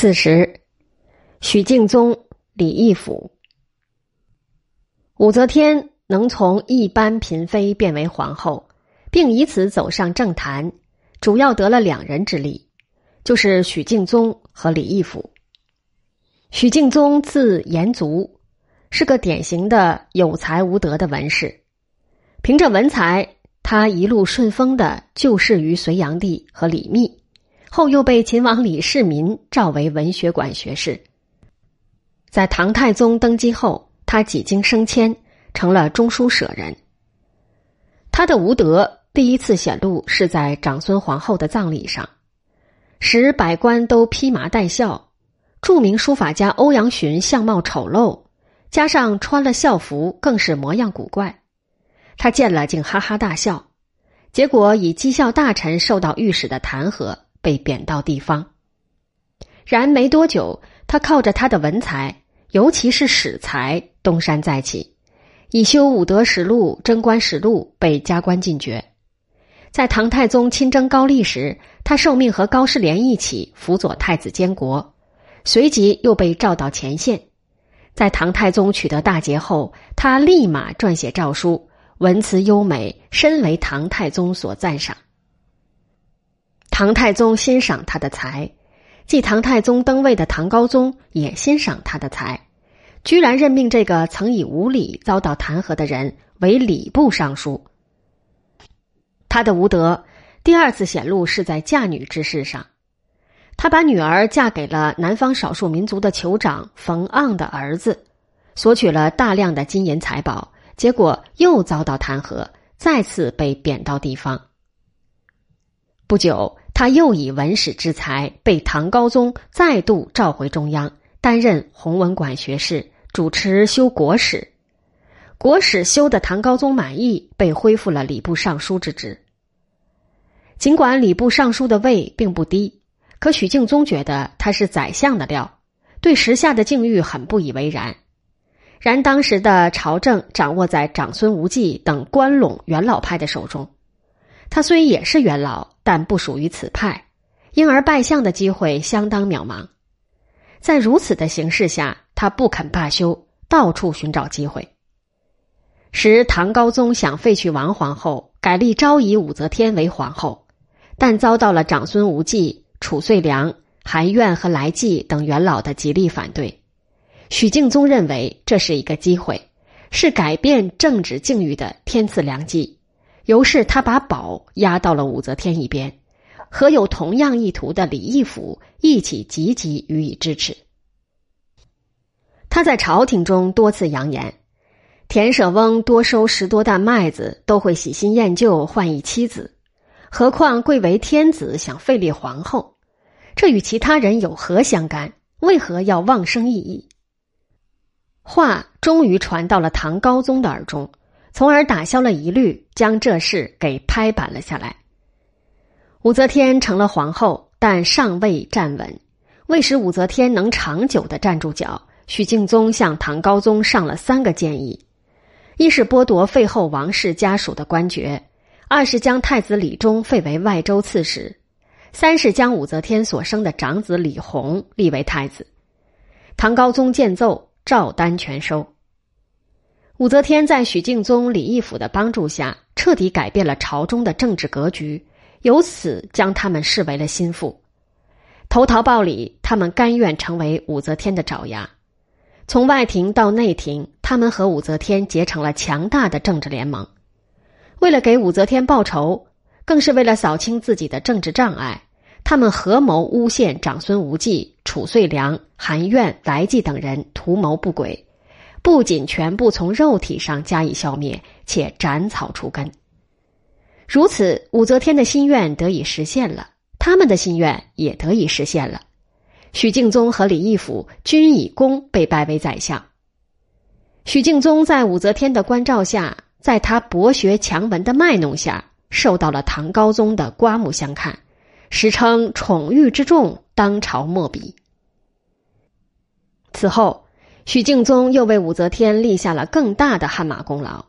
此时，许敬宗、李义府、武则天能从一般嫔妃变为皇后，并以此走上政坛，主要得了两人之力，就是许敬宗和李义府。许敬宗字延族，是个典型的有才无德的文士，凭着文才，他一路顺风的就事于隋炀帝和李密。后又被秦王李世民召为文学馆学士。在唐太宗登基后，他几经升迁，成了中书舍人。他的无德第一次显露是在长孙皇后的葬礼上，使百官都披麻戴孝。著名书法家欧阳询相貌丑陋，加上穿了校服，更是模样古怪。他见了竟哈哈大笑，结果以讥笑大臣受到御史的弹劾。被贬到地方，然没多久，他靠着他的文才，尤其是史才，东山再起，以修武德实录、贞观实录，被加官进爵。在唐太宗亲征高丽时，他受命和高士廉一起辅佐太子监国，随即又被召到前线。在唐太宗取得大捷后，他立马撰写诏书，文辞优美，深为唐太宗所赞赏。唐太宗欣赏他的才，继唐太宗登位的唐高宗也欣赏他的才，居然任命这个曾以无礼遭到弹劾的人为礼部尚书。他的无德第二次显露是在嫁女之事上，他把女儿嫁给了南方少数民族的酋长冯盎的儿子，索取了大量的金银财宝，结果又遭到弹劾，再次被贬到地方。不久。他又以文史之才，被唐高宗再度召回中央，担任弘文馆学士，主持修国史。国史修的唐高宗满意，被恢复了礼部尚书之职。尽管礼部尚书的位并不低，可许敬宗觉得他是宰相的料，对时下的境遇很不以为然。然当时的朝政掌握在长孙无忌等关陇元老派的手中。他虽也是元老，但不属于此派，因而拜相的机会相当渺茫。在如此的形势下，他不肯罢休，到处寻找机会。时唐高宗想废去王皇后，改立昭仪武则天为皇后，但遭到了长孙无忌、褚遂良、韩苑和来济等元老的极力反对。许敬宗认为这是一个机会，是改变政治境遇的天赐良机。由是，他把宝压到了武则天一边，和有同样意图的李义府一起积极予以支持。他在朝廷中多次扬言，田舍翁多收十多担麦子，都会喜新厌旧换一妻子，何况贵为天子，想废立皇后，这与其他人有何相干？为何要妄生异议？话终于传到了唐高宗的耳中。从而打消了疑虑，将这事给拍板了下来。武则天成了皇后，但尚未站稳。为使武则天能长久的站住脚，许敬宗向唐高宗上了三个建议：一是剥夺废后王室家属的官爵；二是将太子李忠废为外州刺史；三是将武则天所生的长子李弘立为太子。唐高宗见奏，照单全收。武则天在许敬宗、李义府的帮助下，彻底改变了朝中的政治格局，由此将他们视为了心腹。投桃报李，他们甘愿成为武则天的爪牙。从外廷到内廷，他们和武则天结成了强大的政治联盟。为了给武则天报仇，更是为了扫清自己的政治障碍，他们合谋诬陷长孙无忌、褚遂良、韩苑、来济等人图谋不轨。不仅全部从肉体上加以消灭，且斩草除根。如此，武则天的心愿得以实现了，他们的心愿也得以实现了。许敬宗和李义府均以功被拜为宰相。许敬宗在武则天的关照下，在他博学强文的卖弄下，受到了唐高宗的刮目相看，时称宠遇之重，当朝莫比。此后。许敬宗又为武则天立下了更大的汗马功劳。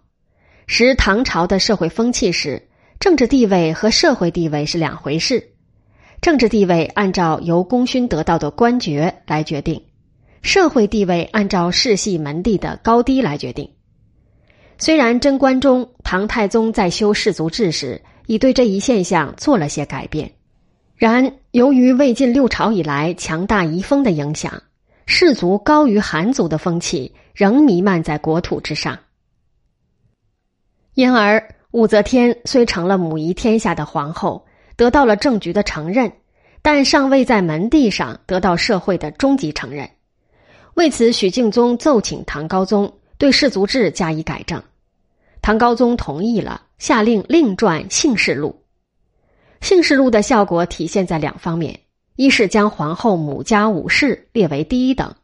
时唐朝的社会风气是，政治地位和社会地位是两回事。政治地位按照由功勋得到的官爵来决定，社会地位按照世系门第的高低来决定。虽然贞观中唐太宗在修氏族制时已对这一现象做了些改变，然由于魏晋六朝以来强大遗风的影响，氏族高于寒族的风气仍弥漫在国土之上。因而，武则天虽成了母仪天下的皇后。得到了政局的承认，但尚未在门第上得到社会的终极承认。为此，许敬宗奏请唐高宗对氏族制加以改正。唐高宗同意了，下令另撰《姓氏录》。《姓氏录》的效果体现在两方面：一是将皇后母家武氏列为第一等，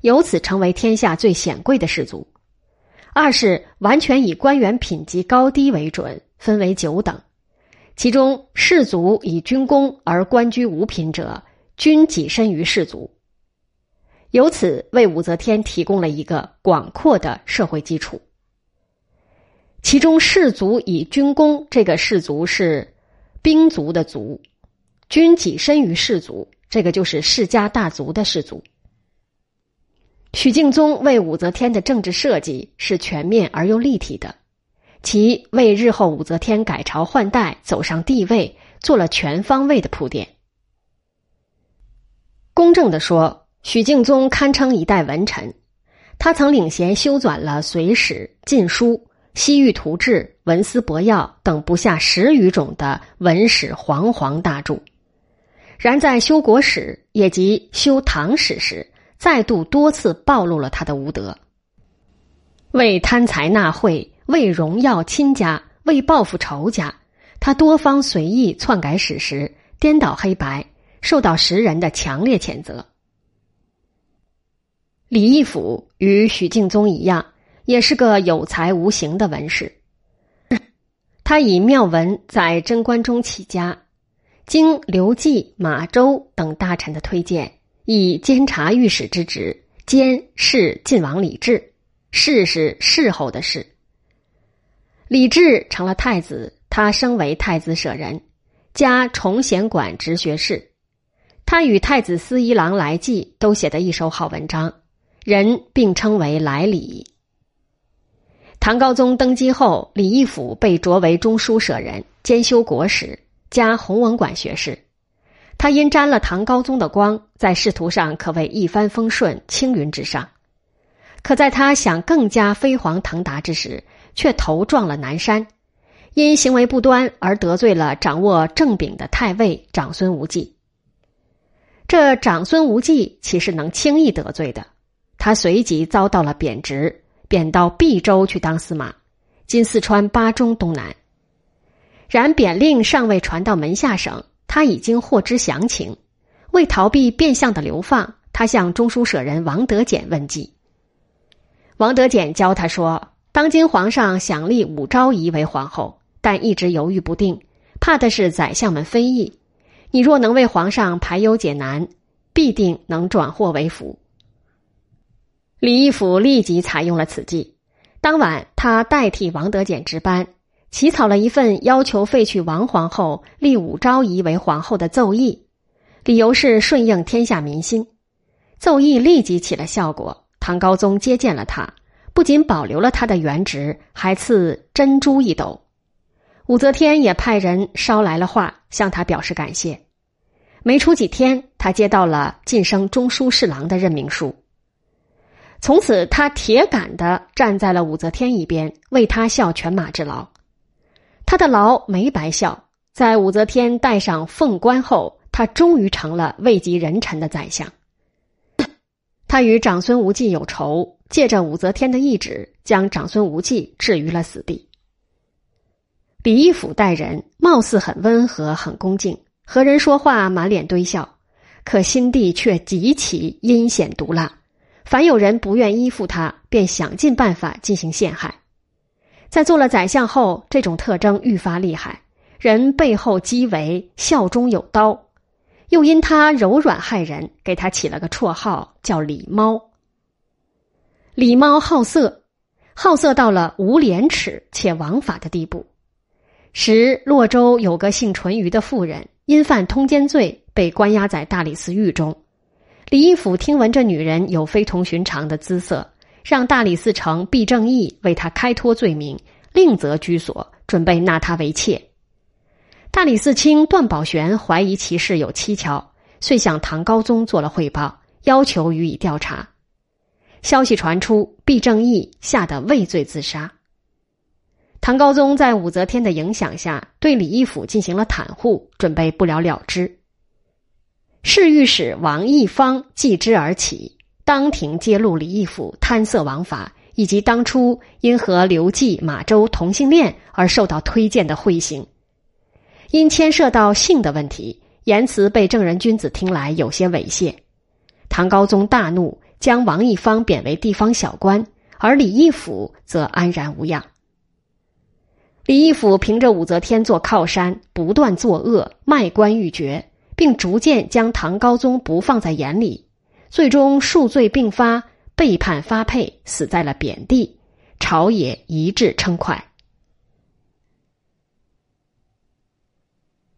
由此成为天下最显贵的氏族；二是完全以官员品级高低为准，分为九等。其中氏族以军功而官居五品者，均跻身于氏族，由此为武则天提供了一个广阔的社会基础。其中氏族以军功，这个氏族是兵族的族，均跻身于士族，这个就是世家大族的士族。许敬宗为武则天的政治设计是全面而又立体的。其为日后武则天改朝换代、走上帝位做了全方位的铺垫。公正的说，许敬宗堪称一代文臣，他曾领衔修纂了《隋史》《晋书》《西域图志》《文思博要》等不下十余种的文史煌煌大著。然在修国史也即修唐史时，再度多次暴露了他的无德，为贪财纳贿。为荣耀亲家，为报复仇家，他多方随意篡改史实，颠倒黑白，受到时人的强烈谴责。李义府与许敬宗一样，也是个有才无形的文士。他以妙文在贞观中起家，经刘季、马周等大臣的推荐，以监察御史之职，监视晋王李治，侍是侍候的侍。李治成了太子，他升为太子舍人，加崇贤馆直学士。他与太子司一郎来济都写得一手好文章，人并称为来礼。唐高宗登基后，李义府被擢为中书舍人，兼修国史，加弘文馆学士。他因沾了唐高宗的光，在仕途上可谓一帆风顺，青云直上。可在他想更加飞黄腾达之时，却头撞了南山，因行为不端而得罪了掌握正柄的太尉长孙无忌。这长孙无忌岂是能轻易得罪的？他随即遭到了贬职，贬到毕州去当司马，今四川巴中东南。然贬令尚未传到门下省，他已经获知详情。为逃避变相的流放，他向中书舍人王德简问计。王德简教他说。当今皇上想立武昭仪为皇后，但一直犹豫不定，怕的是宰相们非议。你若能为皇上排忧解难，必定能转祸为福。李义府立即采用了此计。当晚，他代替王德简值班，起草了一份要求废去王皇后、立武昭仪为皇后的奏议，理由是顺应天下民心。奏议立即起了效果，唐高宗接见了他。不仅保留了他的原职，还赐珍珠一斗。武则天也派人捎来了话，向他表示感谢。没出几天，他接到了晋升中书侍郎的任命书。从此，他铁杆的站在了武则天一边，为他效犬马之劳。他的劳没白效，在武则天戴上凤冠后，他终于成了位极人臣的宰相。他与长孙无忌有仇。借着武则天的懿旨，将长孙无忌置于了死地。李义府待人貌似很温和、很恭敬，和人说话满脸堆笑，可心地却极其阴险毒辣。凡有人不愿依附他，便想尽办法进行陷害。在做了宰相后，这种特征愈发厉害，人背后讥为笑中有刀。又因他柔软害人，给他起了个绰号叫“李猫”。李猫好色，好色到了无廉耻且枉法的地步。时洛州有个姓淳于的妇人，因犯通奸罪被关押在大理寺狱中。李义府听闻这女人有非同寻常的姿色，让大理寺丞毕正义为他开脱罪名，另择居所，准备纳他为妾。大理寺卿段宝玄怀疑其事有蹊跷，遂向唐高宗做了汇报，要求予以调查。消息传出，毕正义吓得畏罪自杀。唐高宗在武则天的影响下，对李义府进行了袒护，准备不了了之。侍御史王义方继之而起，当庭揭露李义府贪色枉法，以及当初因和刘季、马周同性恋而受到推荐的贿行。因牵涉到性的问题，言辞被正人君子听来有些猥亵。唐高宗大怒，将王义方贬为地方小官，而李义府则安然无恙。李义府凭着武则天做靠山，不断作恶，卖官鬻爵，并逐渐将唐高宗不放在眼里，最终数罪并发，被判发配，死在了贬地，朝野一致称快。